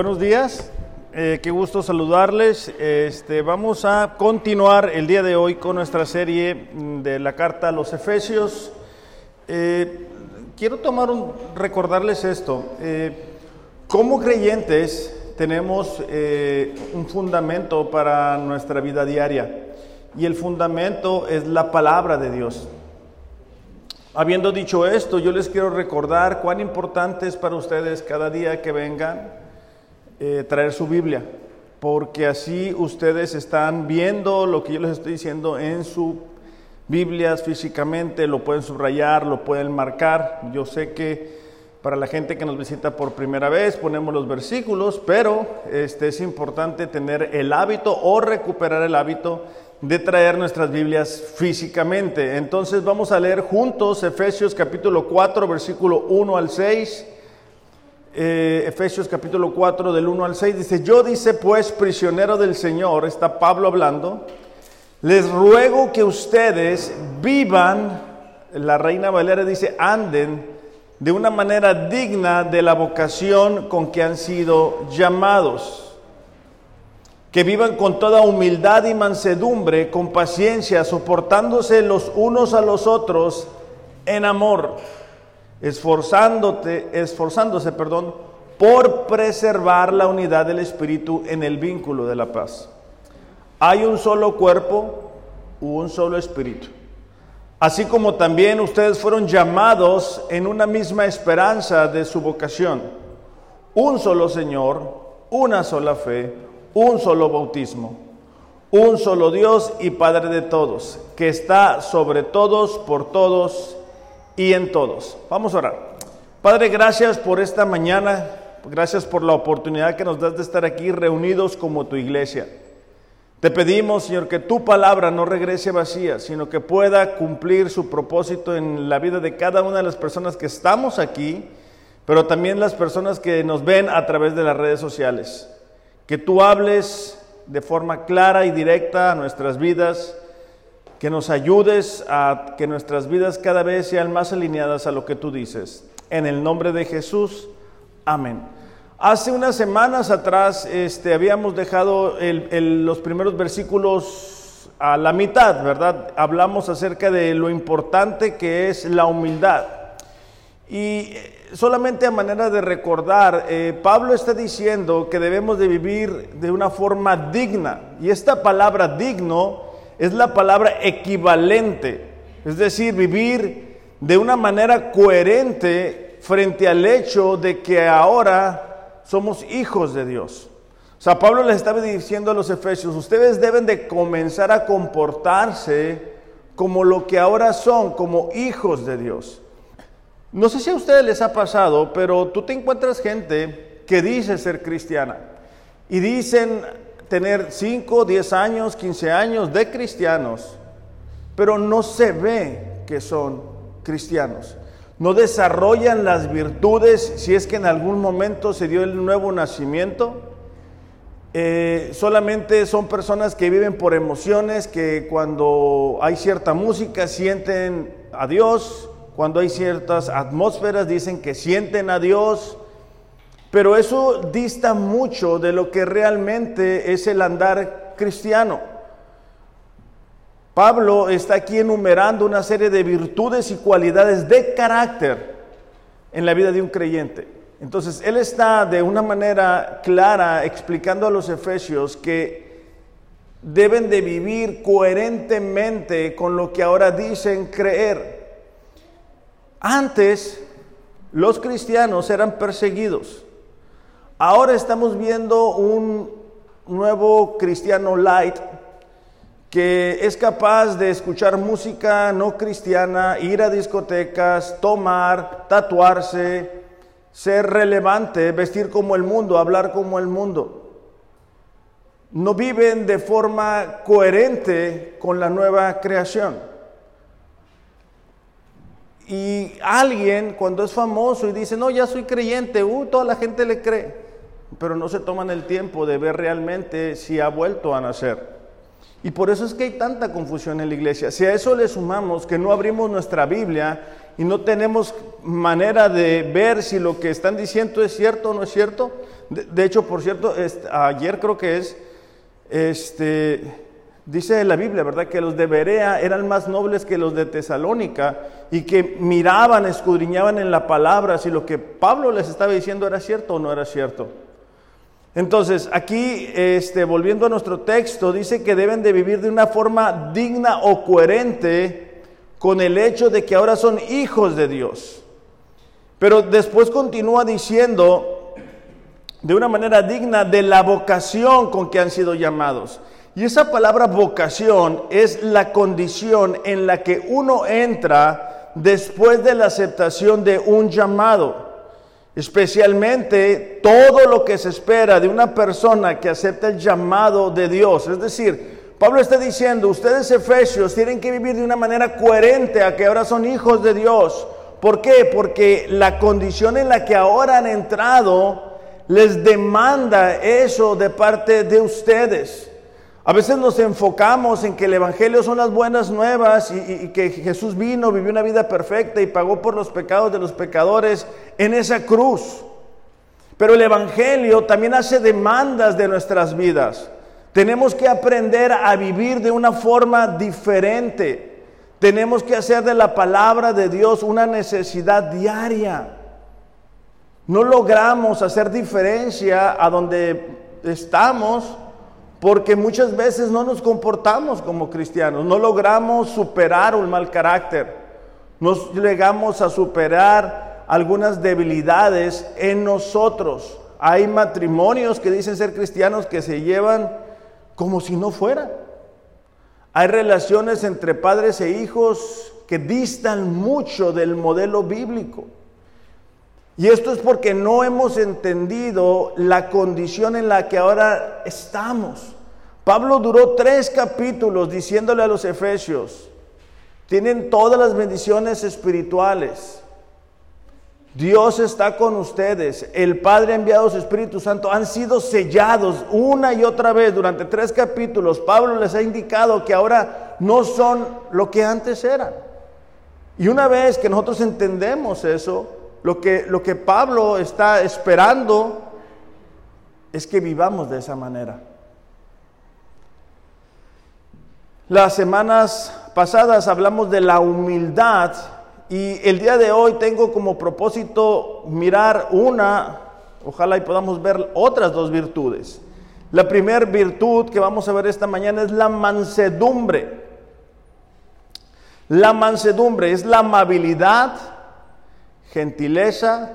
Buenos días, eh, qué gusto saludarles. Este, vamos a continuar el día de hoy con nuestra serie mm, de la carta a los Efesios. Eh, quiero tomar un, recordarles esto. Eh, como creyentes tenemos un fundamento para nuestra vida diaria y el fundamento es la palabra de Dios. Habiendo dicho esto, yo les quiero recordar cuán importante es para ustedes cada día que vengan eh, traer su Biblia, porque así ustedes están viendo lo que yo les estoy diciendo en sus Biblias físicamente, lo pueden subrayar, lo pueden marcar. Yo sé que para la gente que nos visita por primera vez ponemos los versículos, pero este, es importante tener el hábito o recuperar el hábito de traer nuestras Biblias físicamente. Entonces vamos a leer juntos Efesios capítulo 4, versículo 1 al 6 eh, Efesios capítulo 4 del 1 al 6, dice, yo dice pues prisionero del Señor, está Pablo hablando, les ruego que ustedes vivan, la reina Valera dice, anden de una manera digna de la vocación con que han sido llamados, que vivan con toda humildad y mansedumbre, con paciencia, soportándose los unos a los otros en amor esforzándote, esforzándose, perdón, por preservar la unidad del espíritu en el vínculo de la paz. Hay un solo cuerpo, un solo espíritu. Así como también ustedes fueron llamados en una misma esperanza de su vocación. Un solo Señor, una sola fe, un solo bautismo, un solo Dios y Padre de todos, que está sobre todos, por todos y en todos. Vamos a orar. Padre, gracias por esta mañana, gracias por la oportunidad que nos das de estar aquí reunidos como tu iglesia. Te pedimos, Señor, que tu palabra no regrese vacía, sino que pueda cumplir su propósito en la vida de cada una de las personas que estamos aquí, pero también las personas que nos ven a través de las redes sociales. Que tú hables de forma clara y directa a nuestras vidas que nos ayudes a que nuestras vidas cada vez sean más alineadas a lo que tú dices. En el nombre de Jesús, amén. Hace unas semanas atrás este, habíamos dejado los primeros versículos a la mitad, ¿verdad? Hablamos acerca de lo importante que es la humildad. Y solamente a manera de recordar, eh, Pablo está diciendo que debemos de vivir de una forma digna. Y esta palabra digno es la palabra equivalente, es decir, vivir de una manera coherente frente al hecho de que ahora somos hijos de Dios. O sea, Pablo les estaba diciendo a los efesios, ustedes deben de comenzar a comportarse como lo que ahora son, como hijos de Dios. No sé si a ustedes les ha pasado, pero tú te encuentras gente que dice ser cristiana y dicen tener 5, 10 años, 15 años de cristianos, pero no se ve que son cristianos. No desarrollan las virtudes si es que en algún momento se dio el nuevo nacimiento. Eh, solamente son personas que viven por emociones, que cuando hay cierta música sienten a Dios, cuando hay ciertas atmósferas dicen que sienten a Dios, pero eso dista mucho de lo que realmente es el andar cristiano. Pablo está aquí enumerando una serie de virtudes y cualidades de carácter en la vida de un creyente. Entonces, él está de una manera clara explicando a los efesios que deben de vivir coherentemente con lo que ahora dicen creer. Antes, los cristianos eran perseguidos. Ahora estamos viendo un nuevo cristiano light que es capaz de escuchar música no cristiana, ir a discotecas, tomar, tatuarse, ser relevante, vestir como el mundo, hablar como el mundo. No viven de forma coherente con la nueva creación. Y alguien cuando es famoso y dice, no, ya soy creyente, uh, toda la gente le cree pero no se toman el tiempo de ver realmente si ha vuelto a nacer. Y por eso es que hay tanta confusión en la iglesia. Si a eso le sumamos que no abrimos nuestra Biblia y no tenemos manera de ver si lo que están diciendo es cierto o no es cierto. De, hecho, por cierto, ayer creo que es, este, dice la Biblia, ¿verdad? Que los de Berea eran más nobles que los de Tesalónica y que miraban, escudriñaban en la palabra si lo que Pablo les estaba diciendo era cierto o no era cierto. Entonces, aquí, este, volviendo a nuestro texto, dice que deben de vivir de una forma digna o coherente con el hecho de que ahora son hijos de Dios. Pero después continúa diciendo de una manera digna de la vocación con que han sido llamados. Y esa palabra vocación es la condición en la que uno entra después de la aceptación de un llamado. Especialmente todo lo que se espera de una persona que acepta el llamado de Dios. Es decir, Pablo está diciendo, ustedes efesios tienen que vivir de una manera coherente a que ahora son hijos de Dios. ¿Por qué? Porque la condición en la que ahora han entrado les demanda eso de parte de ustedes. A veces nos enfocamos en que el Evangelio son las buenas nuevas y, que Jesús vino, vivió una vida perfecta y pagó por los pecados de los pecadores en esa cruz. Pero el Evangelio también hace demandas de nuestras vidas. Tenemos que aprender a vivir de una forma diferente. Tenemos que hacer de la palabra de Dios una necesidad diaria. No logramos hacer diferencia a donde estamos porque muchas veces no nos comportamos como cristianos, no logramos superar un mal carácter, no llegamos a superar algunas debilidades en nosotros. Hay matrimonios que dicen ser cristianos que se llevan como si no fueran. Hay relaciones entre padres e hijos que distan mucho del modelo bíblico. Y esto es porque no hemos entendido la condición en la que ahora estamos. Pablo duró tres capítulos diciéndole a los efesios, tienen todas las bendiciones espirituales. Dios está con ustedes. El Padre ha enviado su Espíritu Santo. Han sido sellados una y otra vez durante tres capítulos. Pablo les ha indicado que ahora no son lo que antes eran. Y una vez que nosotros entendemos eso, lo que, lo que Pablo está esperando es que vivamos de esa manera. Las semanas pasadas hablamos de la humildad y el día de hoy tengo como propósito mirar una, ojalá y podamos ver otras dos virtudes. La primera virtud que vamos a ver esta mañana es la mansedumbre. La mansedumbre es la amabilidad, gentileza,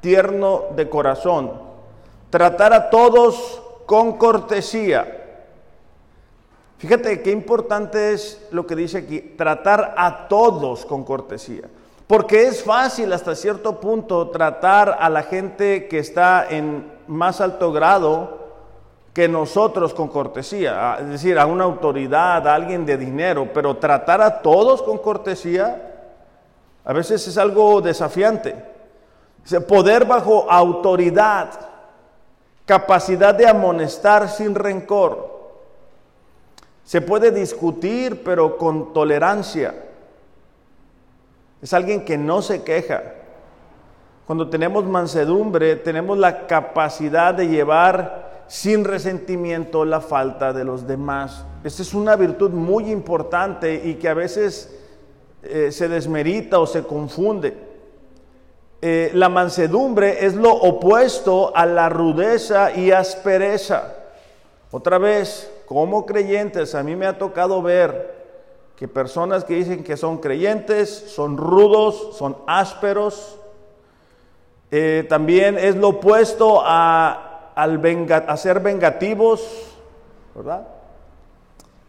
tierno de corazón, tratar a todos con cortesía. Fíjate qué importante es lo que dice aquí, tratar a todos con cortesía. Porque es fácil hasta cierto punto tratar a la gente que está en más alto grado que nosotros con cortesía, es decir, a una autoridad, a alguien de dinero, pero tratar a todos con cortesía, a veces es algo desafiante. Poder bajo autoridad, capacidad de amonestar sin rencor. Se puede discutir, pero con tolerancia. Es alguien que no se queja. Cuando tenemos mansedumbre, tenemos la capacidad de llevar sin resentimiento la falta de los demás. Esta es una virtud muy importante y que a veces eh, se desmerita o se confunde. Eh, la mansedumbre es lo opuesto a la rudeza y aspereza. Otra vez, como creyentes, a mí me ha tocado ver que personas que dicen que son creyentes son rudos, son ásperos. Eh, también es lo opuesto a, al a ser vengativos, ¿verdad?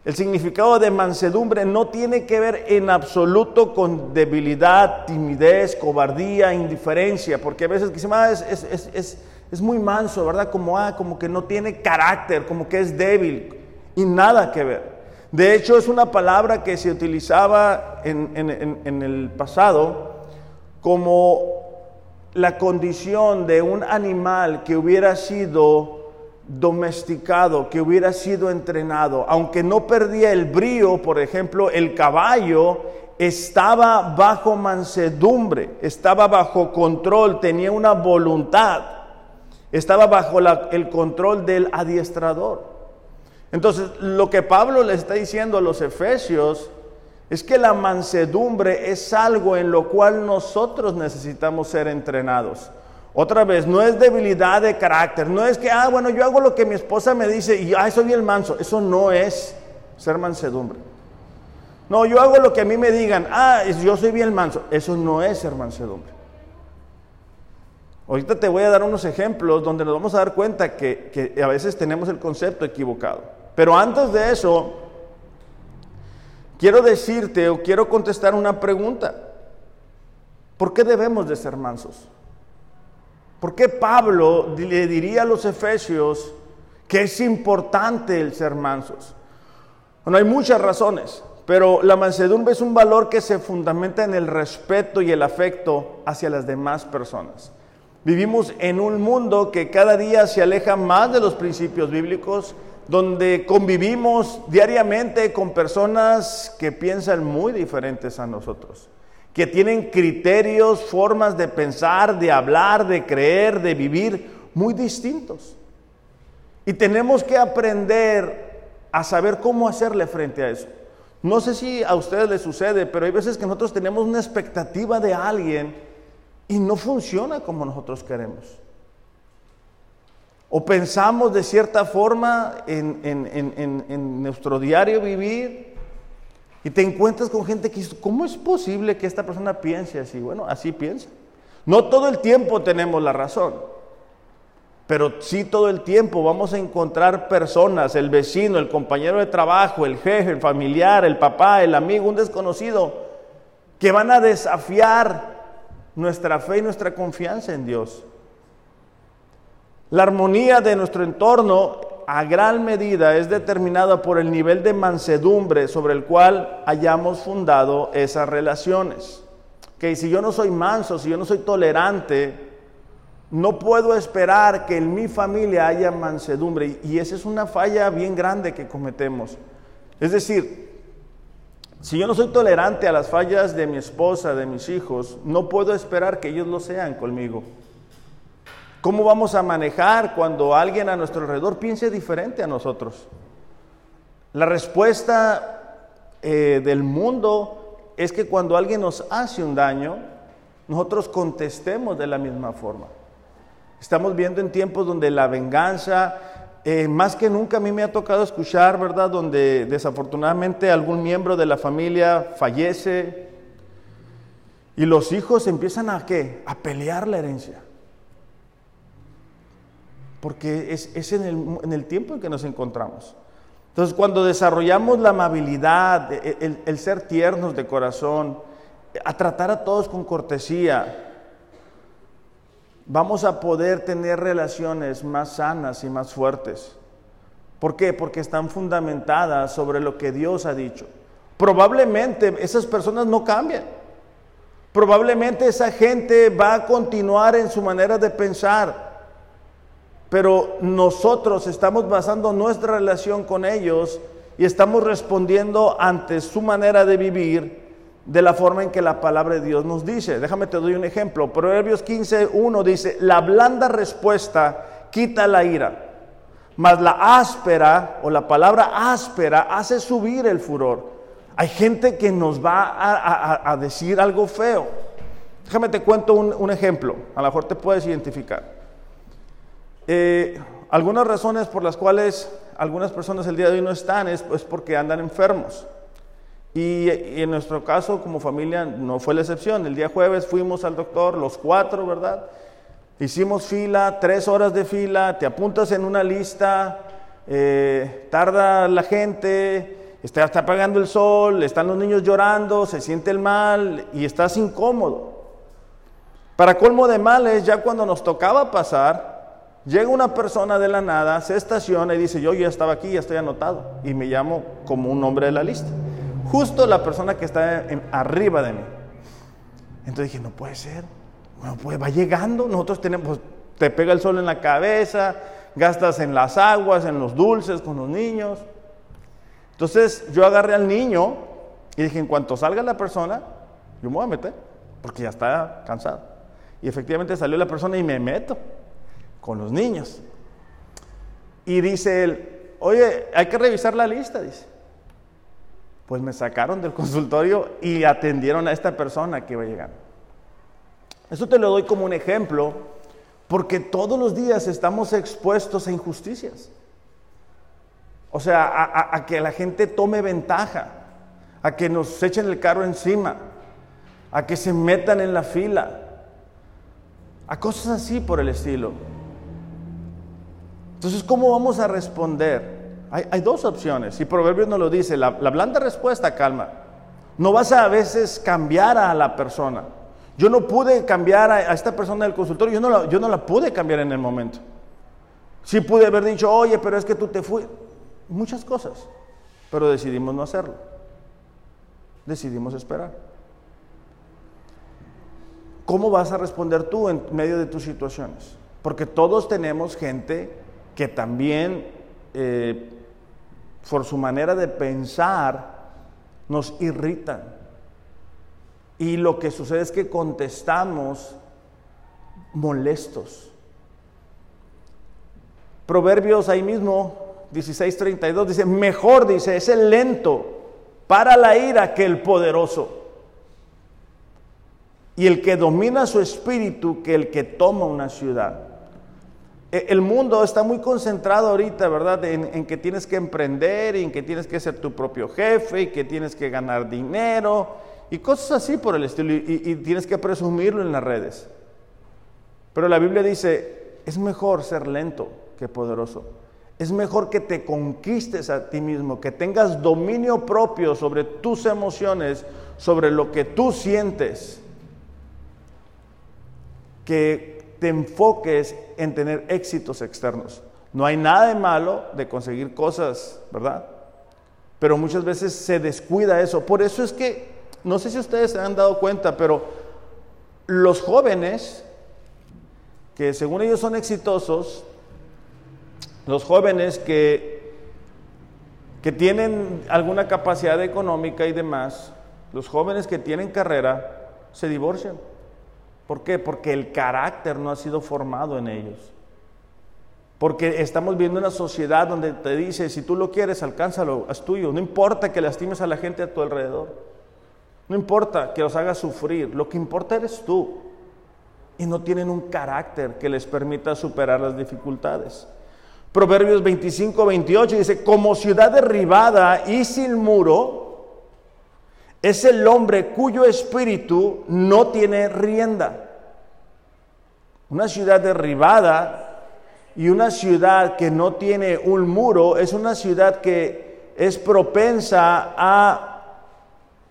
El significado de mansedumbre no tiene que ver en absoluto con debilidad, timidez, cobardía, indiferencia, porque a veces ah, es, muy manso, ¿verdad? Como, ah, como que no tiene carácter, como que es débil, y nada que ver. De hecho, es una palabra que se utilizaba en, en el pasado como la condición de un animal que hubiera sido domesticado, que hubiera sido entrenado, aunque no perdía el brío, por ejemplo, el caballo estaba bajo mansedumbre, estaba bajo control, tenía una voluntad, estaba bajo el control del adiestrador. Entonces, lo que Pablo le está diciendo a los efesios es que la mansedumbre es algo en lo cual nosotros necesitamos ser entrenados. Otra vez, no es debilidad de carácter, no es que, ah, bueno, yo hago lo que mi esposa me dice y, ah, soy el manso. Eso no es ser mansedumbre. No, yo hago lo que a mí me digan, ah, yo soy bien manso. Eso no es ser mansedumbre. Ahorita te voy a dar unos ejemplos donde nos vamos a dar cuenta que, que a veces tenemos el concepto equivocado. Pero antes de eso, quiero decirte o quiero contestar una pregunta. ¿Por qué debemos de ser mansos? ¿Por qué Pablo le diría a los efesios que es importante el ser mansos? Bueno, hay muchas razones, pero la mansedumbre es un valor que se fundamenta en el respeto y el afecto hacia las demás personas. Vivimos en un mundo que cada día se aleja más de los principios bíblicos, donde convivimos diariamente con personas que piensan muy diferentes a nosotros que tienen criterios, formas de pensar, de hablar, de creer, de vivir muy distintos. Y tenemos que aprender a saber cómo hacerle frente a eso. No sé si a ustedes les sucede, pero hay veces que nosotros tenemos una expectativa de alguien y no funciona como nosotros queremos. O pensamos de cierta forma en, en nuestro diario vivir y te encuentras con gente que dice, ¿cómo es posible que esta persona piense así? Bueno, así piensa. No todo el tiempo tenemos la razón, pero sí todo el tiempo vamos a encontrar personas, el vecino, el compañero de trabajo, el jefe, el familiar, el papá, el amigo, un desconocido, que van a desafiar nuestra fe y nuestra confianza en Dios. La armonía de nuestro entorno a gran medida es determinada por el nivel de mansedumbre sobre el cual hayamos fundado esas relaciones. Que si yo no soy manso, si yo no soy tolerante, no puedo esperar que en mi familia haya mansedumbre. Y esa es una falla bien grande que cometemos. Es decir, si yo no soy tolerante a las fallas de mi esposa, de mis hijos, no puedo esperar que ellos lo sean conmigo. ¿Cómo vamos a manejar cuando alguien a nuestro alrededor piense diferente a nosotros? La respuesta eh, del mundo es que cuando alguien nos hace un daño, nosotros contestemos de la misma forma. Estamos viendo en tiempos donde la venganza, eh, más que nunca a mí me ha tocado escuchar, ¿verdad? Donde desafortunadamente algún miembro de la familia fallece y los hijos empiezan a qué? A pelear la herencia porque es, en, el, tiempo en que nos encontramos. Entonces, cuando desarrollamos la amabilidad, e, e, el, ser tiernos de corazón, a tratar a todos con cortesía, vamos a poder tener relaciones más sanas y más fuertes. ¿Por qué? Porque están fundamentadas sobre lo que Dios ha dicho. Probablemente esas personas no cambian. Probablemente esa gente va a continuar en su manera de pensar pero nosotros estamos basando nuestra relación con ellos y estamos respondiendo ante su manera de vivir de la forma en que la palabra de Dios nos dice. Déjame te doy un ejemplo. Proverbios 15:1 dice, "La blanda respuesta quita la ira, mas la áspera o la palabra áspera hace subir el furor." Hay gente que nos va a, decir algo feo. Déjame te cuento un, un ejemplo, a lo mejor te puedes identificar. Eh, algunas razones por las cuales algunas personas el día de hoy no están es pues, porque andan enfermos. Y, en nuestro caso, como familia, no fue la excepción. El día jueves fuimos al doctor, los cuatro, ¿verdad? Hicimos fila, tres horas de fila, te apuntas en una lista, eh, tarda la gente, está, está apagando el sol, están los niños llorando, se siente el mal y estás incómodo. Para colmo de males, ya cuando nos tocaba pasar, Llega una persona de la nada, se estaciona y dice, yo ya estaba aquí, ya estoy anotado. Y me llamo como un nombre de la lista. Justo la persona que está arriba de mí. Entonces dije, no puede ser. Bueno, pues va llegando. Nosotros tenemos, pues, te pega el sol en la cabeza, gastas en las aguas, en los dulces con los niños. Entonces yo agarré al niño Y dije, en cuanto salga la persona, yo me voy a meter, porque ya está cansado. Y efectivamente salió la persona y me meto con los niños. Y dice él, oye, hay que revisar la lista, dice. Pues me sacaron del consultorio y atendieron a esta persona que iba a llegar. Eso te lo doy como un ejemplo, porque todos los días estamos expuestos a injusticias. O sea, a, a que la gente tome ventaja, a que nos echen el carro encima, a que se metan en la fila, a cosas así por el estilo. Entonces, ¿cómo vamos a responder? Hay, dos opciones, y Proverbios nos lo dice, la, blanda respuesta calma. No vas a, a veces cambiar a la persona. Yo no pude cambiar a, esta persona del consultorio, yo no, la, yo no la pude cambiar en el momento. Sí pude haber dicho, oye, pero es que tú te fuiste. Muchas cosas, pero decidimos no hacerlo. Decidimos esperar. ¿Cómo vas a responder tú en medio de tus situaciones? Porque todos tenemos gente que también eh, por su manera de pensar nos irritan. Y lo que sucede es que contestamos molestos. Proverbios ahí mismo, 16:32, dice, mejor dice, es el lento para la ira que el poderoso. Y el que domina su espíritu que el que toma una ciudad. E, el mundo está muy concentrado ahorita, ¿verdad? En, que tienes que emprender y en que tienes que ser tu propio jefe y que tienes que ganar dinero y cosas así por el estilo y, y tienes que presumirlo en las redes. Pero la Biblia dice, es mejor ser lento que poderoso. Es mejor que te conquistes a ti mismo, que tengas dominio propio sobre tus emociones, sobre lo que tú sientes, que te enfoques en tener éxitos externos. No hay nada de malo de conseguir cosas, ¿verdad? Pero muchas veces se descuida eso. Por eso es que, no sé si ustedes se han dado cuenta, pero los jóvenes, que según ellos son exitosos, los jóvenes que, que tienen alguna capacidad económica y demás, los jóvenes que tienen carrera, se divorcian. ¿Por qué? Porque el carácter no ha sido formado en ellos. Porque estamos viendo una sociedad donde te dice, si tú lo quieres, alcánzalo, es tuyo. No importa que lastimes a la gente a tu alrededor. No importa que los hagas sufrir. Lo que importa eres tú. Y no tienen un carácter que les permita superar las dificultades. Proverbios 25, 28 dice, como ciudad derribada y sin muro, es el hombre cuyo espíritu no tiene rienda. Una ciudad derribada y una ciudad que no tiene un muro es una ciudad que es propensa a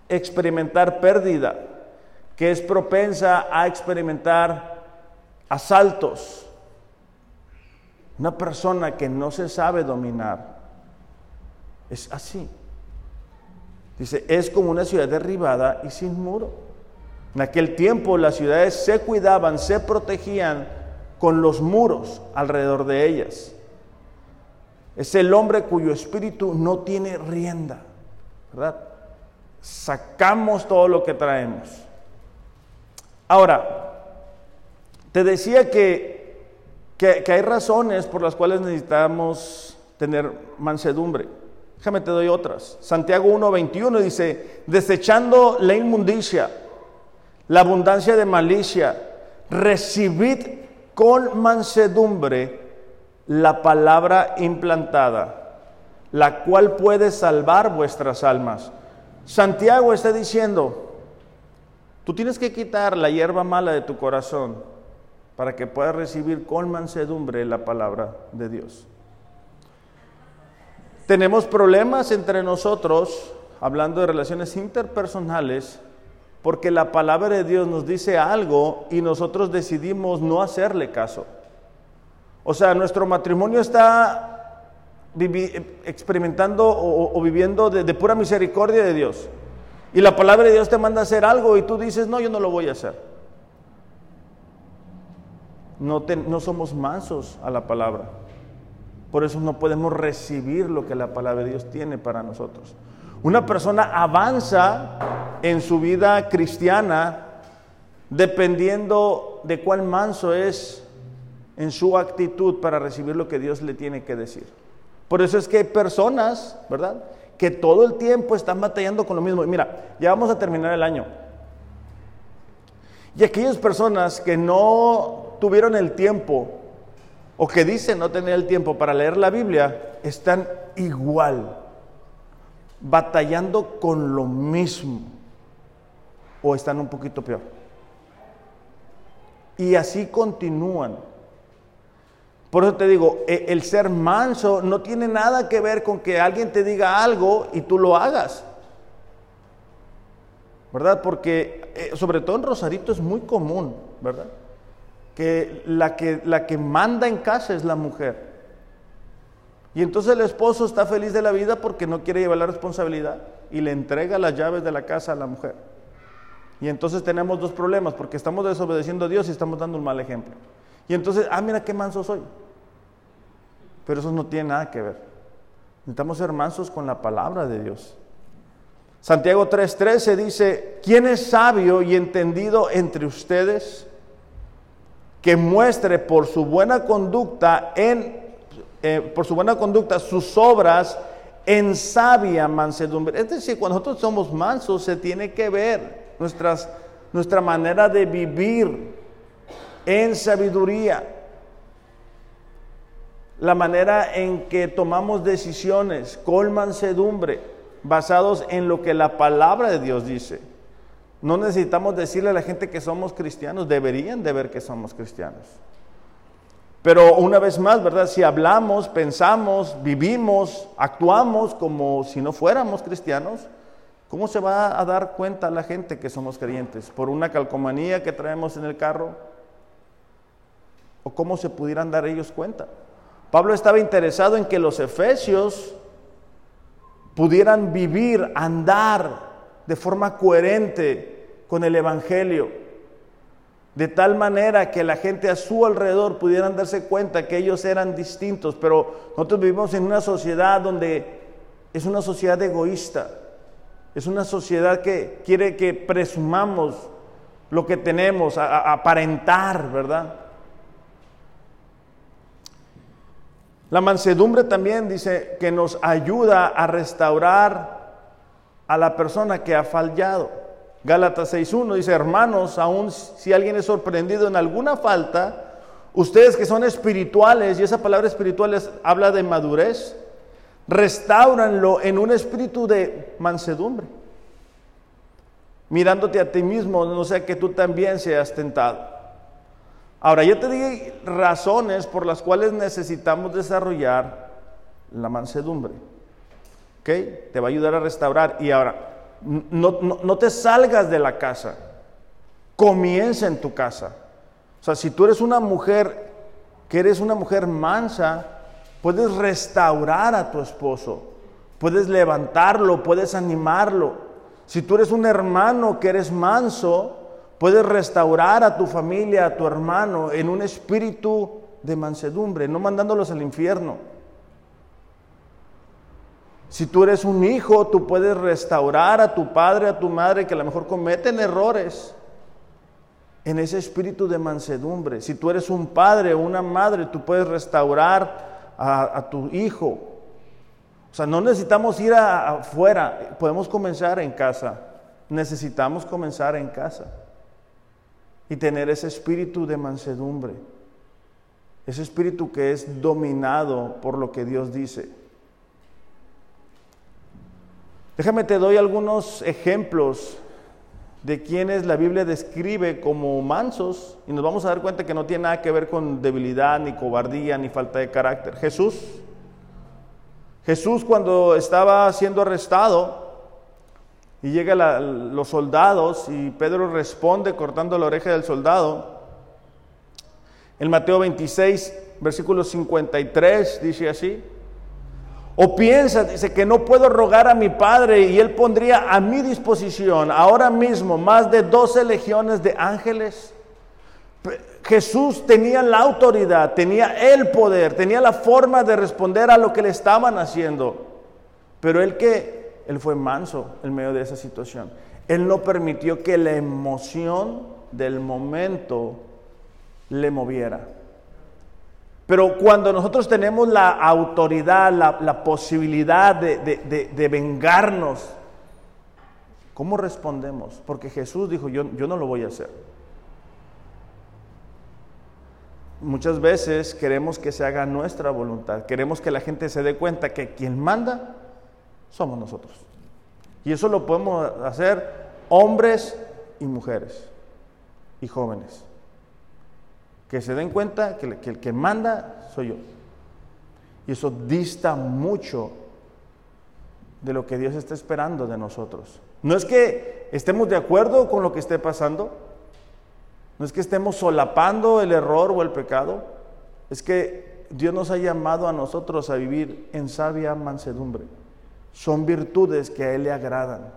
experimentar pérdida, que es propensa a experimentar asaltos. Una persona que no se sabe dominar es así. Dice, es como una ciudad derribada y sin muro. En aquel tiempo las ciudades se cuidaban, se protegían con los muros alrededor de ellas. Es el hombre cuyo espíritu no tiene rienda, ¿verdad? Sacamos todo lo que traemos. Ahora, te decía que, que, que hay razones por las cuales necesitamos tener mansedumbre. Déjame te doy otras. Santiago 1:21 dice, desechando la inmundicia, la abundancia de malicia, recibid con mansedumbre la palabra implantada, la cual puede salvar vuestras almas. Santiago está diciendo, tú tienes que quitar la hierba mala de tu corazón para que puedas recibir con mansedumbre la palabra de Dios. Tenemos problemas entre nosotros, hablando de relaciones interpersonales, porque la palabra de Dios nos dice algo y nosotros decidimos no hacerle caso. O sea, nuestro matrimonio está experimentando o, viviendo de, pura misericordia de Dios. Y la palabra de Dios te manda a hacer algo y tú dices, no, yo no lo voy a hacer. No, no somos mansos a la palabra. Por eso no podemos recibir lo que la palabra de Dios tiene para nosotros. Una persona avanza en su vida cristiana dependiendo de cuál manso es en su actitud para recibir lo que Dios le tiene que decir. Por eso es que hay personas, ¿verdad? Que todo el tiempo están batallando con lo mismo. Mira, ya vamos a terminar el año. Y aquellas personas que no tuvieron el tiempo o que dicen no tener el tiempo para leer la Biblia, están igual, batallando con lo mismo o están un poquito peor. Y así continúan. Por eso te digo, e, el ser manso no tiene nada que ver con que alguien te diga algo y tú lo hagas. ¿verdad? Porque eh, sobre todo en Rosarito es muy común, ¿verdad? Que la, que la que manda en casa es la mujer. Y entonces el esposo está feliz de la vida porque no quiere llevar la responsabilidad y le entrega las llaves de la casa a la mujer. Y entonces tenemos dos problemas porque estamos desobedeciendo a Dios y estamos dando un mal ejemplo. Y entonces, ah, mira qué manso soy. Pero eso no tiene nada que ver. Necesitamos ser mansos con la palabra de Dios. Santiago 3:13 dice, ¿quién es sabio y entendido entre ustedes que muestre por su buena conducta en eh, por su buena conducta sus obras en sabia mansedumbre? Es decir, cuando nosotros somos mansos se tiene que ver nuestras, nuestra manera de vivir en sabiduría, la manera en que tomamos decisiones con mansedumbre basados en lo que la palabra de Dios dice. No necesitamos decirle a la gente que somos cristianos, deberían de ver que somos cristianos. Pero una vez más, ¿verdad? Si hablamos, pensamos, vivimos, actuamos como si no fuéramos cristianos, ¿cómo se va a dar cuenta la gente que somos creyentes? ¿Por una calcomanía que traemos en el carro? ¿O cómo se pudieran dar ellos cuenta? Pablo estaba interesado en que los efesios pudieran vivir, andar de forma coherente con el Evangelio, de tal manera que la gente a su alrededor pudieran darse cuenta que ellos eran distintos, pero nosotros vivimos en una sociedad donde es una sociedad egoísta, es una sociedad que quiere que presumamos lo que tenemos, aparentar, ¿verdad? La mansedumbre también dice que nos ayuda a restaurar a la persona que ha fallado. Gálatas 6.1 dice, hermanos, aun si alguien es sorprendido en alguna falta, ustedes que son espirituales, y esa palabra espiritual habla de madurez, restauranlo en un espíritu de mansedumbre, mirándote a ti mismo, no sea que tú también seas tentado. Ahora, yo te digo razones por las cuales necesitamos desarrollar la mansedumbre. Te va a ayudar a restaurar. Y ahora, no, no te salgas de la casa. Comienza en tu casa. O sea, si tú eres una mujer que eres una mujer mansa, puedes restaurar a tu esposo. Puedes levantarlo, puedes animarlo. Si tú eres un hermano que eres manso, Puedes restaurar a tu familia, a tu hermano, en un espíritu de mansedumbre, no mandándolos al infierno. Si tú eres un hijo, tú puedes restaurar a tu padre, a tu madre, que a lo mejor cometen errores, en ese espíritu de mansedumbre. Si tú eres un padre o una madre, tú puedes restaurar a, tu hijo. O sea, no necesitamos ir afuera, podemos comenzar en casa. Necesitamos comenzar en casa y tener ese espíritu de mansedumbre, ese espíritu que es dominado por lo que Dios dice. Déjame te doy algunos ejemplos de quienes la Biblia describe como mansos y nos vamos a dar cuenta que no tiene nada que ver con debilidad, ni cobardía, ni falta de carácter. Jesús, Jesús cuando estaba siendo arrestado, y llegan los soldados y Pedro responde cortando la oreja del soldado. En Mateo 26, versículo 53, dice así. O piensa, dice, que no puedo rogar a mi Padre y Él pondría a mi disposición ahora mismo más de 12 legiones de ángeles. Jesús tenía la autoridad, tenía el poder, tenía la forma de responder a lo que le estaban haciendo. Pero Él que Él fue manso en medio de esa situación. Él no permitió que la emoción del momento le moviera. Pero cuando nosotros tenemos la autoridad, la, posibilidad de, vengarnos, ¿cómo respondemos? Porque Jesús dijo, yo, no lo voy a hacer. Muchas veces queremos que se haga nuestra voluntad, queremos que la gente se dé cuenta que quien manda somos nosotros. Y eso lo podemos hacer hombres y mujeres y jóvenes. Que se den cuenta que, el que manda soy yo. Y eso dista mucho de lo que Dios está esperando de nosotros. No es que estemos de acuerdo con lo que esté pasando, no es que estemos solapando el error o el pecado, es que Dios nos ha llamado a nosotros a vivir en sabia mansedumbre. Son virtudes que a Él le agradan.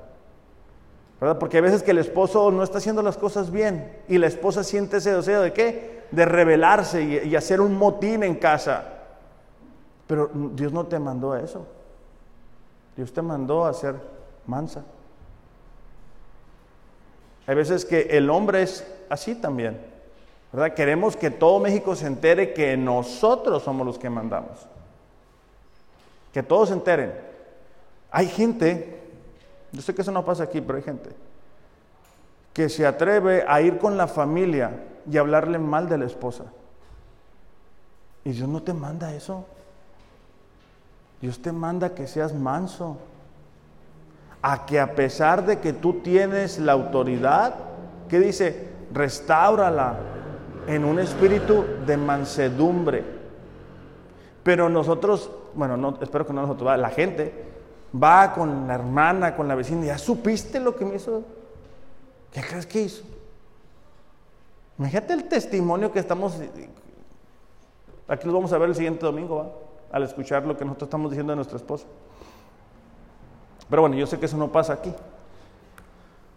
¿verdad? Porque hay veces que el esposo no está haciendo las cosas bien y la esposa siente ese deseo de qué? De rebelarse y, hacer un motín en casa. Pero Dios no te mandó a eso. Dios te mandó a ser mansa. Hay veces que el hombre es así también. ¿verdad? Queremos que todo México se entere que nosotros somos los que mandamos. Que todos se enteren. Hay gente yo sé que eso no pasa aquí, pero hay gente que se atreve a ir con la familia y hablarle mal de la esposa. Y Dios no te manda eso. Dios te manda que seas manso. A que a pesar de que tú tienes la autoridad, ¿qué dice? Restáurala en un espíritu de mansedumbre. Pero nosotros, bueno, no, espero que no nosotros, la gente va con la hermana, con la vecina, ¿ya supiste lo que me hizo? ¿Qué crees que hizo? Imagínate el testimonio que estamos, aquí lo vamos a ver el siguiente domingo, al escuchar lo que nosotros estamos diciendo de nuestra esposa. Pero bueno, yo sé que eso no pasa aquí.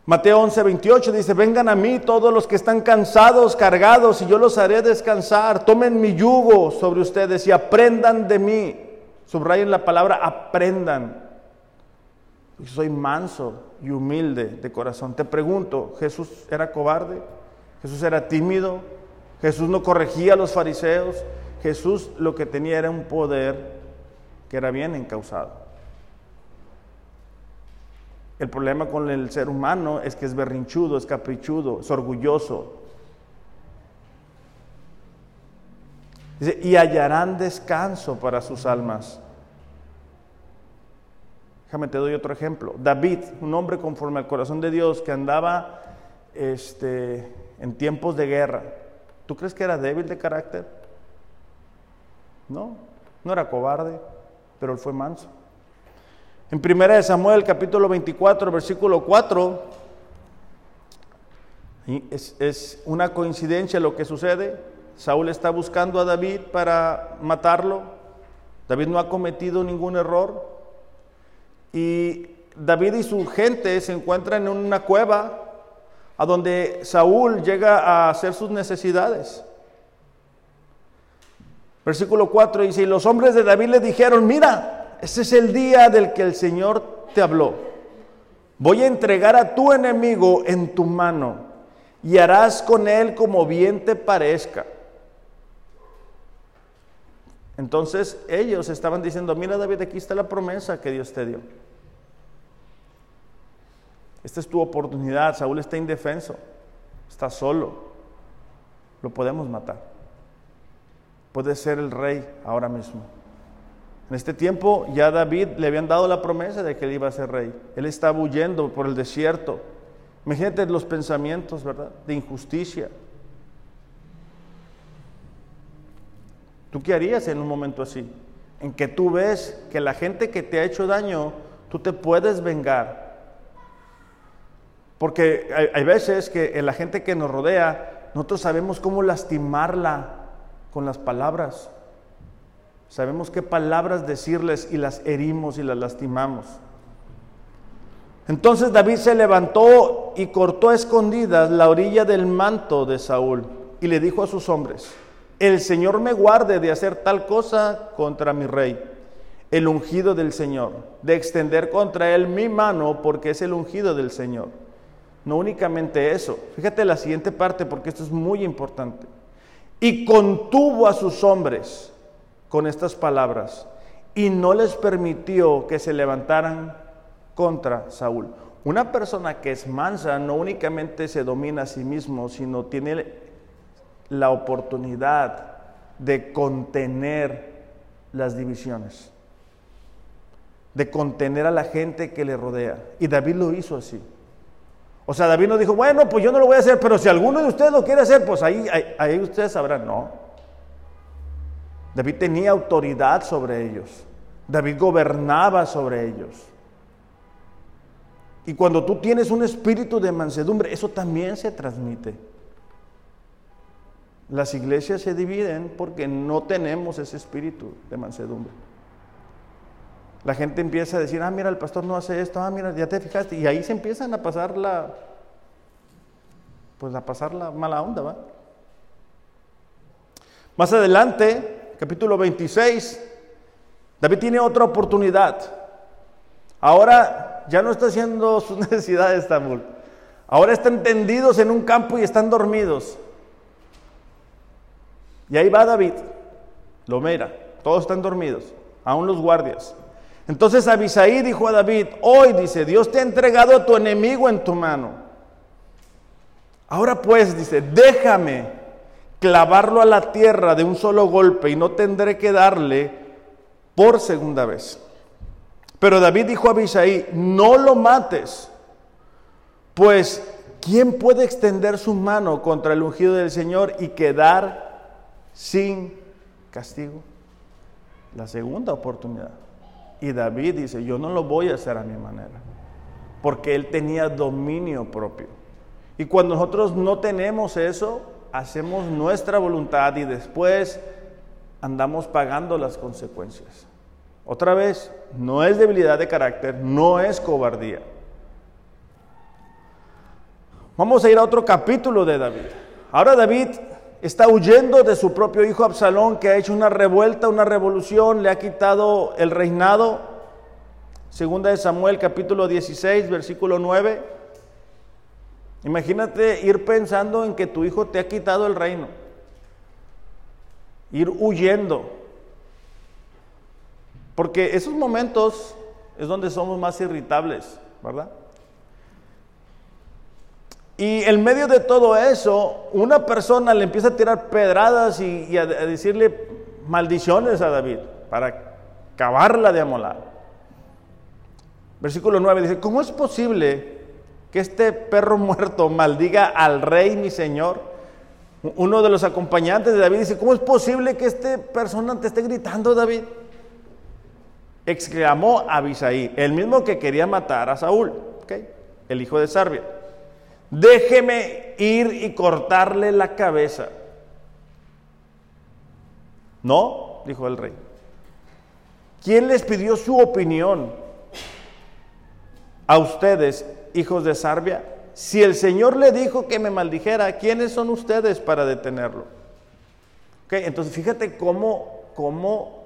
Mateo 11, 28 dice, vengan a mí todos los que están cansados, cargados, y yo los haré descansar. Tomen mi yugo sobre ustedes y aprendan de mí. Subrayen la palabra aprendan soy manso y humilde de corazón. Te pregunto, ¿Jesús era cobarde? ¿Jesús era tímido? ¿Jesús no corregía a los fariseos? Jesús lo que tenía era un poder que era bien encausado. El problema con el ser humano es que es berrinchudo, es caprichudo, es orgulloso. Dice, y hallarán descanso para sus almas. Déjame te doy otro ejemplo. David, un hombre conforme al corazón de Dios que andaba este, en tiempos de guerra. ¿Tú crees que era débil de carácter? No, no era cobarde, pero él fue manso. En 1 Samuel capítulo 24, versículo 4, es, es una coincidencia lo que sucede. Saúl está buscando a David para matarlo. David no ha cometido ningún error, y David y su gente se encuentran en una cueva a donde Saúl llega a hacer sus necesidades. Versículo 4 dice, y los hombres de David le dijeron, mira, ese es el día del que el Señor te habló. Voy a entregar a tu enemigo en tu mano y harás con él como bien te parezca. Entonces ellos estaban diciendo, mira David, aquí está la promesa que Dios te dio. Esta es tu oportunidad. Saúl está indefenso, está solo. Lo podemos matar. Puede ser el rey ahora mismo. En este tiempo ya David le habían dado la promesa de que él iba a ser rey. Él estaba huyendo por el desierto. Imagínate los pensamientos, ¿verdad? De injusticia. ¿Tú qué harías en un momento así? En que tú ves que la gente que te ha hecho daño, tú te puedes vengar porque hay, veces que la gente que nos rodea, nosotros sabemos cómo lastimarla con las palabras. Sabemos qué palabras decirles y las herimos y las lastimamos. Entonces David se levantó y cortó a escondidas la orilla del manto de Saúl y le dijo a sus hombres, el Señor me guarde de hacer tal cosa contra mi rey. el ungido del Señor, de extender contra él mi mano porque es el ungido del Señor. No únicamente eso, fíjate la siguiente parte porque esto es muy importante. Y contuvo a sus hombres con estas palabras y no les permitió que se levantaran contra Saúl. Una persona que es mansa no únicamente se domina a sí mismo, sino tiene la oportunidad de contener las divisiones, de contener a la gente que le rodea. Y David lo hizo así. O sea, David no dijo, bueno, pues yo no lo voy a hacer, pero si alguno de ustedes lo quiere hacer, pues ahí, ahí, ustedes sabrán. No. David tenía autoridad sobre ellos. David gobernaba sobre ellos. Y cuando tú tienes un espíritu de mansedumbre, eso también se transmite. Las iglesias se dividen porque no tenemos ese espíritu de mansedumbre. La gente empieza a decir, ah, mira, el pastor no hace esto, ah, mira, ya te fijaste. Y ahí se empiezan a pasar la, pues a pasar la mala onda, ¿va? Más adelante, capítulo 26, David tiene otra oportunidad. Ahora ya no está haciendo sus necesidades Estambul. Ahora están tendidos en un campo y están dormidos. Y ahí va David, lo mira, todos están dormidos, aún los guardias. Entonces Abisaí dijo a David, hoy dice, Dios te ha entregado a tu enemigo en tu mano. Ahora pues, dice, déjame clavarlo a la tierra de un solo golpe y no tendré que darle por segunda vez. Pero David dijo a Abisaí, no lo mates, pues ¿quién puede extender su mano contra el ungido del Señor y quedar sin castigo? La segunda oportunidad. Y David dice, yo no lo voy a hacer a mi manera, porque él tenía dominio propio. Y cuando nosotros no tenemos eso, hacemos nuestra voluntad y después andamos pagando las consecuencias. Otra vez, no es debilidad de carácter, no es cobardía. Vamos a ir a otro capítulo de David. Ahora David está huyendo de su propio hijo Absalón, que ha hecho una revuelta, una revolución, le ha quitado el reinado. Segunda de Samuel, capítulo 16, versículo 9. Imagínate ir pensando en que tu hijo te ha quitado el reino. Ir huyendo. Porque esos momentos es donde somos más irritables, ¿verdad? Y en medio de todo eso, una persona le empieza a tirar pedradas y, a, decirle maldiciones a David para acabarla de amolar. Versículo 9 dice, ¿cómo es posible que este perro muerto maldiga al rey mi señor? Uno de los acompañantes de David dice, ¿cómo es posible que esta persona te esté gritando, David? Exclamó Abisaí, el mismo que quería matar a Saúl, el hijo de Sarbia déjeme ir y cortarle la cabeza. No, dijo el rey. ¿Quién les pidió su opinión a ustedes, hijos de Sarbia? Si el Señor le dijo que me maldijera, ¿quiénes son ustedes para detenerlo? entonces fíjate cómo, cómo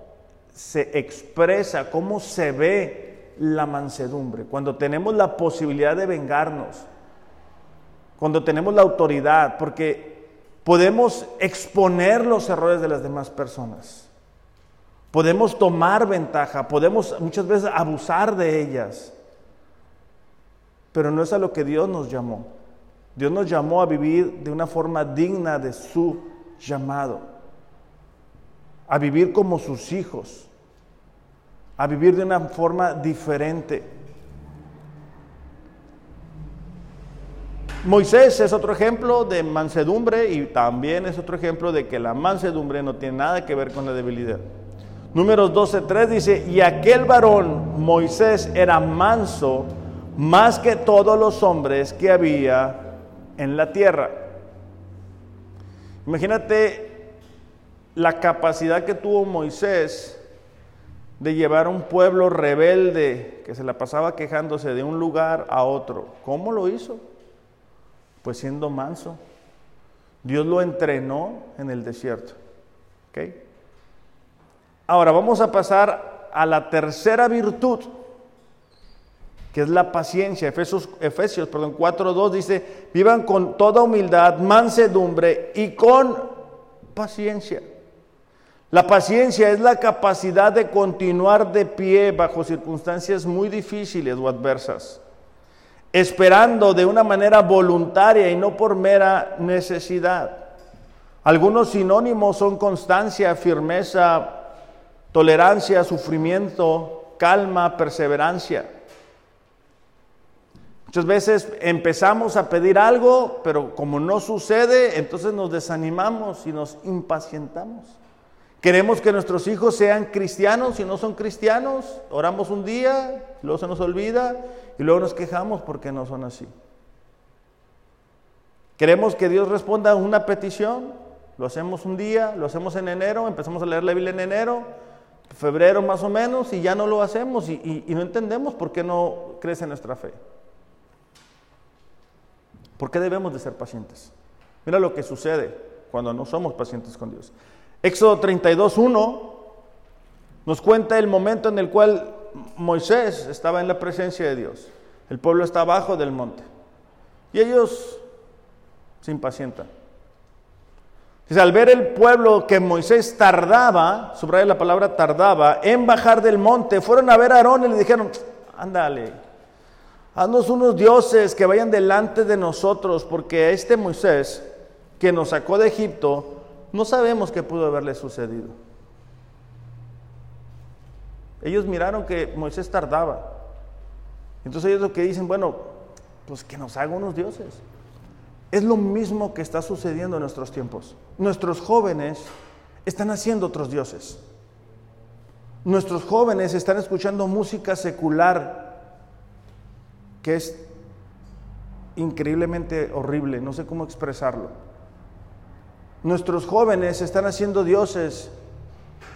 se expresa, cómo se ve la mansedumbre. Cuando tenemos la posibilidad de vengarnos, cuando tenemos la autoridad, porque podemos exponer los errores de las demás personas. Podemos tomar ventaja, podemos muchas veces abusar de ellas. Pero no es a lo que Dios nos llamó. Dios nos llamó a vivir de una forma digna de su llamado. A vivir como sus hijos. A vivir de una forma diferente. Moisés es otro ejemplo de mansedumbre y también es otro ejemplo de que la mansedumbre no tiene nada que ver con la debilidad. Números 12.3 dice, y aquel varón, Moisés, era manso más que todos los hombres que había en la tierra. Imagínate la capacidad que tuvo Moisés de llevar a un pueblo rebelde que se la pasaba quejándose de un lugar a otro. ¿Cómo lo hizo? Pues siendo manso. Dios lo entrenó en el desierto. Ahora vamos a pasar a la tercera virtud, que es la paciencia. Efesios, Efesios perdón, 4.2 dice, vivan con toda humildad, mansedumbre y con paciencia. La paciencia es la capacidad de continuar de pie bajo circunstancias muy difíciles o adversas, esperando de una manera voluntaria y no por mera necesidad. Algunos sinónimos son constancia, firmeza, tolerancia, sufrimiento, calma, perseverancia. Muchas veces empezamos a pedir algo, pero como no sucede, entonces nos desanimamos y nos impacientamos. Queremos que nuestros hijos sean cristianos y no son cristianos. Oramos un día, luego se nos olvida y luego nos quejamos porque no son así. Queremos que Dios responda a una petición. Lo hacemos un día, lo hacemos en enero, empezamos a leer la Biblia en enero, febrero más o menos, y ya no lo hacemos y, y no entendemos por qué no crece nuestra fe. ¿Por qué debemos de ser pacientes? Mira lo que sucede cuando no somos pacientes con Dios. Éxodo 32.1 nos cuenta el momento en el cual Moisés estaba en la presencia de Dios. El pueblo está abajo del monte. Y ellos se impacientan. Dice, al ver el pueblo que Moisés tardaba, subraya la palabra tardaba, en bajar del monte, fueron a ver a Aarón y le dijeron, ándale, haznos unos dioses que vayan delante de nosotros, porque este Moisés que nos sacó de Egipto, no sabemos qué pudo haberle sucedido. Ellos miraron que Moisés tardaba. Entonces ellos lo que dicen, bueno, pues que nos haga unos dioses. Es lo mismo que está sucediendo en nuestros tiempos. Nuestros jóvenes están haciendo otros dioses. Nuestros jóvenes están escuchando música secular que es increíblemente horrible, no sé cómo expresarlo. Nuestros jóvenes están haciendo dioses,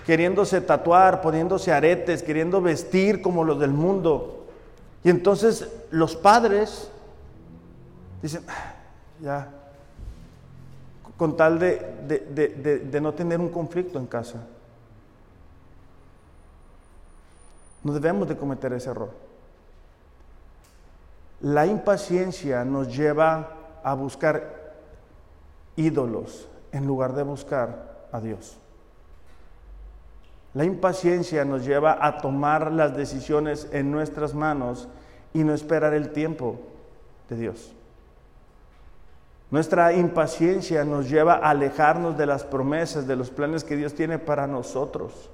queriéndose tatuar, poniéndose aretes, queriendo vestir como los del mundo. Y entonces los padres dicen, ah, ya, con tal de, de, no tener un conflicto en casa. No debemos de cometer ese error. La impaciencia nos lleva a buscar ídolos, en lugar de buscar a Dios. La impaciencia nos lleva a tomar las decisiones en nuestras manos y no esperar el tiempo de Dios. Nuestra impaciencia nos lleva a alejarnos de las promesas, de los planes que Dios tiene para nosotros.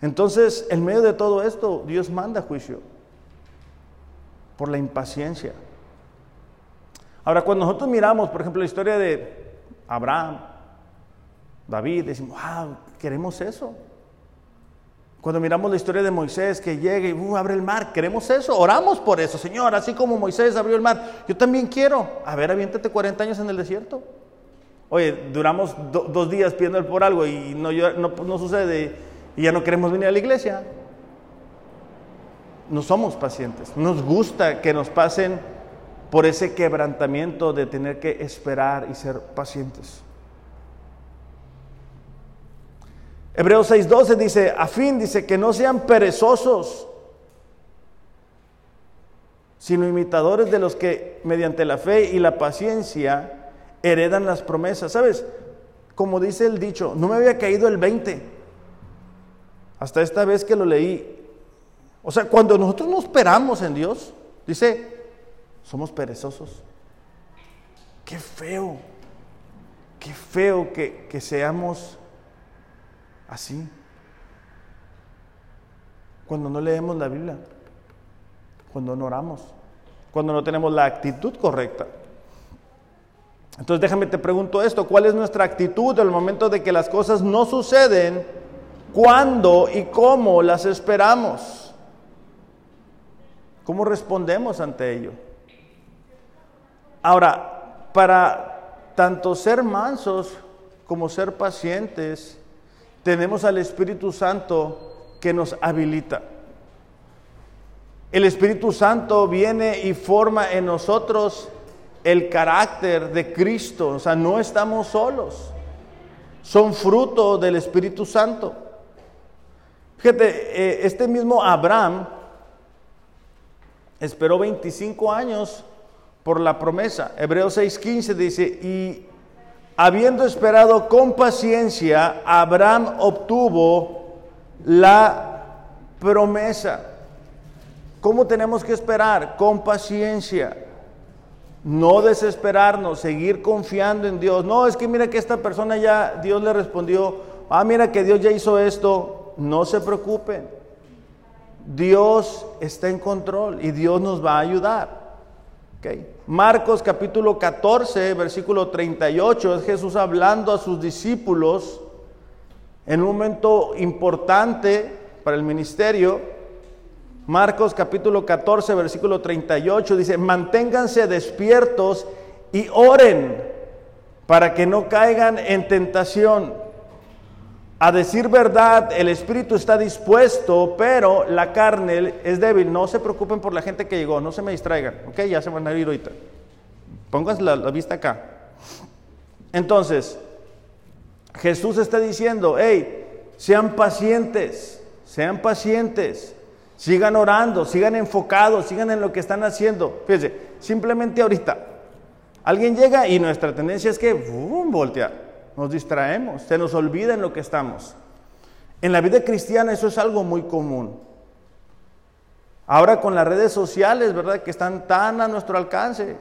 Entonces, en medio de todo esto, Dios manda juicio por la impaciencia. Ahora, cuando nosotros miramos, por ejemplo, la historia de Abraham, David, decimos, wow, queremos eso. Cuando miramos la historia de Moisés que llega y uh, abre el mar, queremos eso, oramos por eso, Señor, así como Moisés abrió el mar, yo también quiero. A ver, aviéntate 40 años en el desierto. Oye, duramos dos días pidiendo por algo y no, no sucede y ya no queremos venir a la iglesia. No somos pacientes, nos gusta que nos pasen por ese quebrantamiento de tener que esperar y ser pacientes. Hebreos 6:12 dice, a fin dice que no sean perezosos, sino imitadores de los que mediante la fe y la paciencia heredan las promesas. ¿Sabes? Como dice el dicho, no me había caído el 20 hasta esta vez que lo leí. O sea, cuando nosotros no esperamos en Dios, dice, somos perezosos. Qué feo, qué feo que, que seamos así. Cuando no leemos la Biblia, cuando no oramos, cuando no tenemos la actitud correcta. Entonces déjame te pregunto esto, ¿cuál es nuestra actitud el momento de que las cosas no suceden? ¿Cuándo y cómo las esperamos? ¿Cómo respondemos ante ello? Ahora, para tanto ser mansos como ser pacientes, tenemos al Espíritu Santo que nos habilita. El Espíritu Santo viene y forma en nosotros el carácter de Cristo, o sea, no estamos solos. son fruto del Espíritu Santo. Fíjate, eh, este mismo Abraham esperó 25 años por la promesa. Hebreos 6:15 dice, y habiendo esperado con paciencia, Abraham obtuvo la promesa. ¿Cómo tenemos que esperar? Con paciencia. No desesperarnos, seguir confiando en Dios. No, es que mira que esta persona ya, Dios le respondió, ah, mira que Dios ya hizo esto. No se preocupen. Dios está en control y Dios nos va a ayudar. Marcos capítulo 14, versículo 38, es Jesús hablando a sus discípulos en un momento importante para el ministerio. Marcos capítulo 14, versículo 38 dice, manténganse despiertos y oren para que no caigan en tentación. A decir verdad, el espíritu está dispuesto, pero la carne es débil. No se preocupen por la gente que llegó, no se me distraigan. Ok, ya se van a ir ahorita. Pónganse la, vista acá. Entonces, Jesús está diciendo, hey, sean pacientes, sean pacientes. Sigan orando, sigan enfocados, sigan en lo que están haciendo. Fíjense, simplemente ahorita alguien llega y nuestra tendencia es que boom, voltear, nos distraemos, se nos olvida en lo que estamos. En la vida cristiana eso es algo muy común. Ahora con las redes sociales, ¿verdad? Que están tan a nuestro alcance.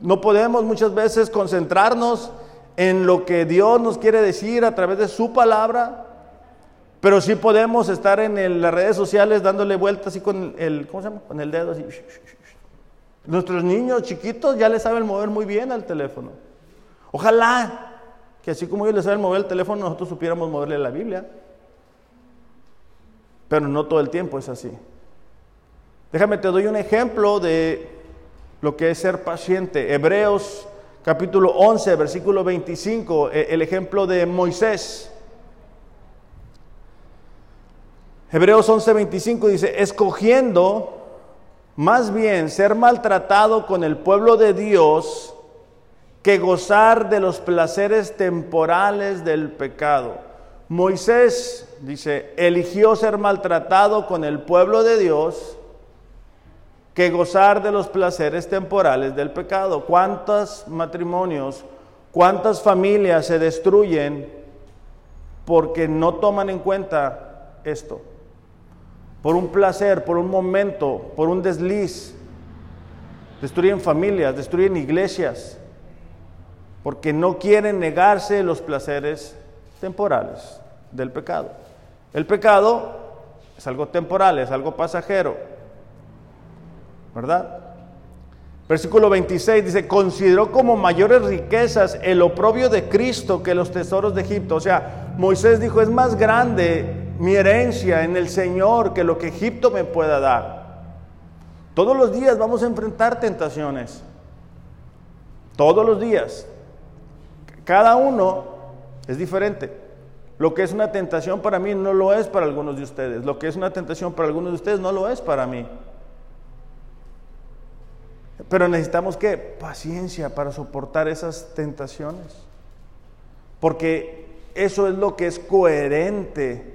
No podemos muchas veces concentrarnos en lo que Dios nos quiere decir a través de su palabra pero sí podemos estar en las redes sociales dándole vueltas así con el, ¿cómo se llama? Con el dedo así. Nuestros niños chiquitos ya les saben mover muy bien al teléfono. Ojalá que así como ellos les saben mover el teléfono, nosotros supiéramos moverle la Biblia. Pero no todo el tiempo es así. Déjame, te doy un ejemplo de lo que es ser paciente. Hebreos capítulo 11, versículo 25, e, el ejemplo de Moisés. Hebreos 11:25 dice, escogiendo más bien ser maltratado con el pueblo de Dios que gozar de los placeres temporales del pecado. Moisés, dice, eligió ser maltratado con el pueblo de Dios que gozar de los placeres temporales del pecado. ¿Cuántos matrimonios, cuántas familias se destruyen porque no toman en cuenta esto? por un placer, por un momento, por un desliz. Destruyen familias, destruyen iglesias, porque no quieren negarse los placeres temporales del pecado. El pecado es algo temporal, es algo pasajero, ¿verdad? Versículo 26 dice, consideró como mayores riquezas el oprobio de Cristo que los tesoros de Egipto. O sea, Moisés dijo, es más grande mi herencia en el Señor que lo que Egipto me pueda dar. Todos los días vamos a enfrentar tentaciones. Todos los días. Cada uno es diferente. Lo que es una tentación para mí no lo es para algunos de ustedes. Lo que es una tentación para algunos de ustedes no lo es para mí. Pero necesitamos que paciencia para soportar esas tentaciones. Porque eso es lo que es coherente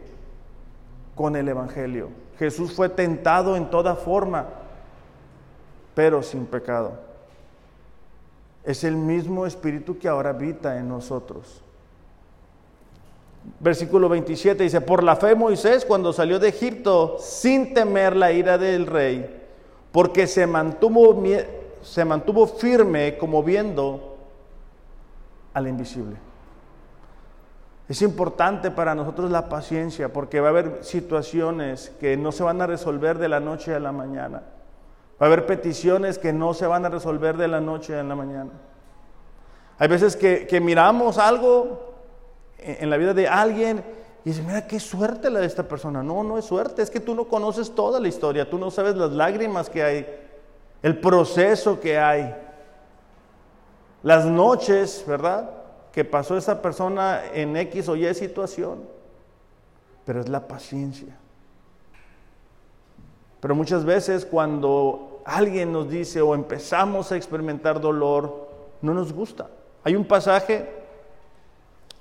con el Evangelio. Jesús fue tentado en toda forma, pero sin pecado. Es el mismo Espíritu que ahora habita en nosotros. Versículo 27 dice, por la fe Moisés cuando salió de Egipto sin temer la ira del rey, porque se mantuvo, se mantuvo firme como viendo al invisible. Es importante para nosotros la paciencia porque va a haber situaciones que no se van a resolver de la noche a la mañana. Va a haber peticiones que no se van a resolver de la noche a la mañana. Hay veces que, miramos algo en, la vida de alguien y dice, mira qué suerte la de esta persona. No, no es suerte, es que tú no conoces toda la historia, tú no sabes las lágrimas que hay, el proceso que hay, las noches, ¿verdad? que pasó esa persona en X o Y situación, pero es la paciencia. Pero muchas veces cuando alguien nos dice o empezamos a experimentar dolor, no nos gusta. Hay un pasaje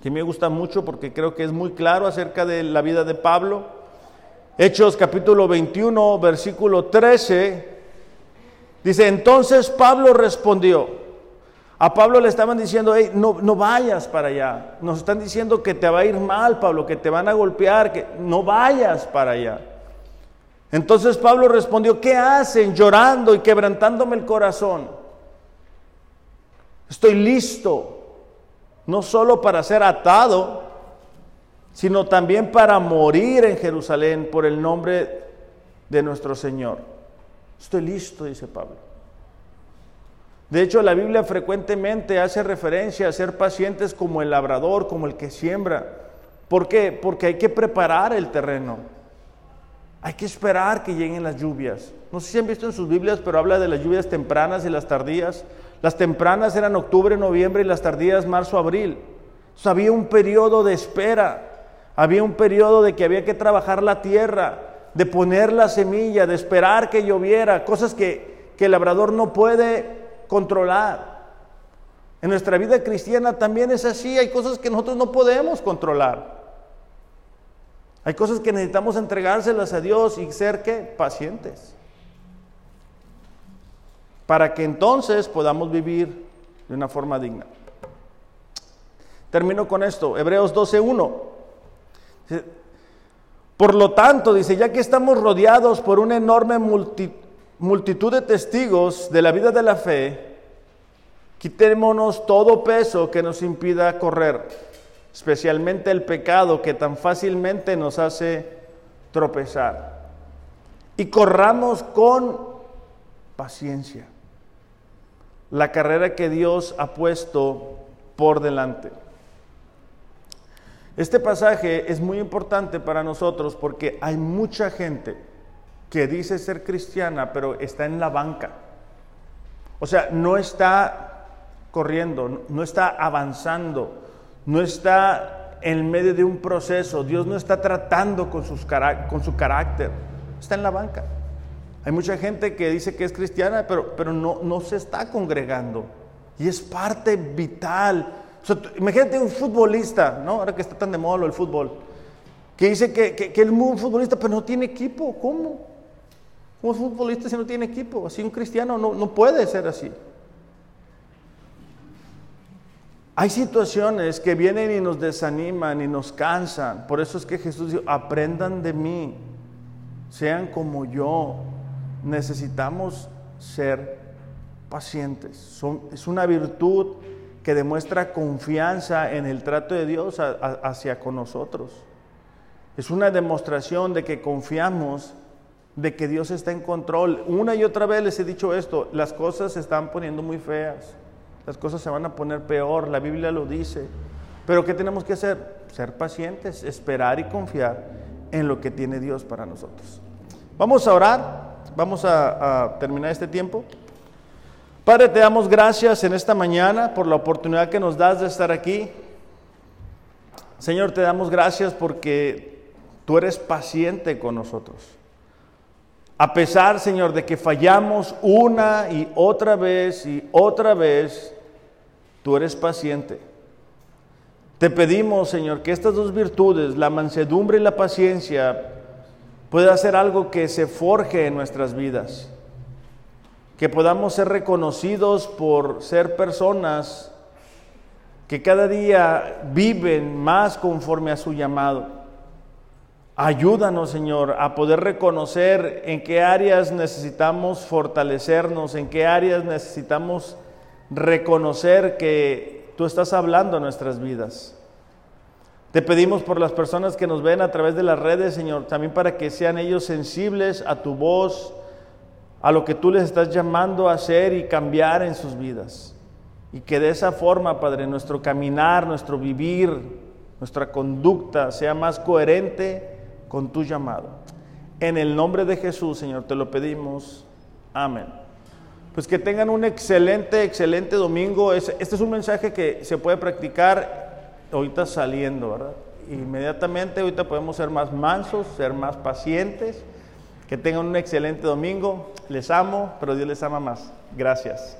que me gusta mucho porque creo que es muy claro acerca de la vida de Pablo. Hechos capítulo 21, versículo 13, dice, entonces Pablo respondió, a Pablo le estaban diciendo, no, no vayas para allá, nos están diciendo que te va a ir mal, Pablo, que te van a golpear, que no vayas para allá. Entonces Pablo respondió, ¿qué hacen llorando y quebrantándome el corazón? Estoy listo no solo para ser atado, sino también para morir en Jerusalén por el nombre de nuestro Señor. Estoy listo, dice Pablo. De hecho, la Biblia frecuentemente hace referencia a ser pacientes como el labrador, como el que siembra. ¿Por qué? Porque hay que preparar el terreno. Hay que esperar que lleguen las lluvias. No sé si han visto en sus Biblias, pero habla de las lluvias tempranas y las tardías. Las tempranas eran octubre, noviembre y las tardías marzo, abril. había un periodo de espera, había un periodo de que había que trabajar la tierra, de poner la semilla, de esperar que lloviera, cosas que, que el labrador no puede controlar. En nuestra vida cristiana también es así, hay cosas que nosotros no podemos controlar. Hay cosas que necesitamos entregárselas a Dios y ser que pacientes para que entonces podamos vivir de una forma digna. Termino con esto, Hebreos 12.1. Por lo tanto, dice, ya que estamos rodeados por una enorme multitud de testigos de la vida de la fe, quitémonos todo peso que nos impida correr, especialmente el pecado que tan fácilmente nos hace tropezar. Y corramos con paciencia la carrera que Dios ha puesto por delante. Este pasaje es muy importante para nosotros porque hay mucha gente que dice ser cristiana, pero está en la banca. O sea, no está corriendo, no está avanzando, no está en medio de un proceso. Dios no está tratando con, su carácter, está en la banca. Hay mucha gente que dice que es cristiana, pero, no, se está congregando. Y es parte vital. imagínate un futbolista, ¿no? Ahora que está tan de moda el fútbol, que dice que, que, que es un futbolista, pero no tiene equipo. ¿Cómo? ¿Cómo es futbolista si no tiene equipo? Así un cristiano no, no puede ser así. Hay situaciones que vienen y nos desaniman y nos cansan. Por eso es que Jesús dijo, aprendan de mí, sean como yo necesitamos ser pacientes. es una virtud que demuestra confianza en el trato de Dios hacia con nosotros. Es una demostración de que confiamos de que Dios está en control. Una y otra vez les he dicho esto, las cosas se están poniendo muy feas, las cosas se van a poner peor, la Biblia lo dice. Pero ¿qué tenemos que hacer? Ser pacientes, esperar y confiar en lo que tiene Dios para nosotros. Vamos a orar. Vamos a, terminar este tiempo. Padre, te damos gracias en esta mañana por la oportunidad que nos das de estar aquí. Señor, te damos gracias porque tú eres paciente con nosotros. A pesar, Señor, de que fallamos una y otra vez y otra vez, tú eres paciente. Te pedimos, Señor, que estas dos virtudes, la mansedumbre y la paciencia, puede hacer algo que se forje en nuestras vidas, que podamos ser reconocidos por ser personas que cada día viven más conforme a su llamado. Ayúdanos, Señor, a poder reconocer en qué áreas necesitamos fortalecernos, en qué áreas necesitamos reconocer que tú estás hablando en nuestras vidas. Te pedimos por las personas que nos ven a través de las redes, Señor, también para que sean ellos sensibles a tu voz, a lo que tú les estás llamando a hacer y cambiar en sus vidas. Y que de esa forma, Padre, nuestro caminar, nuestro vivir, nuestra conducta sea más coherente con tu llamado. En el nombre de Jesús, Señor, te lo pedimos. Amén. Pues que tengan un excelente, excelente domingo. Este es un mensaje que se puede practicar ahorita saliendo, ¿verdad? Inmediatamente ahorita podemos ser más mansos, ser más pacientes. Que tengan un excelente domingo. Les amo, pero Dios les ama más. Gracias.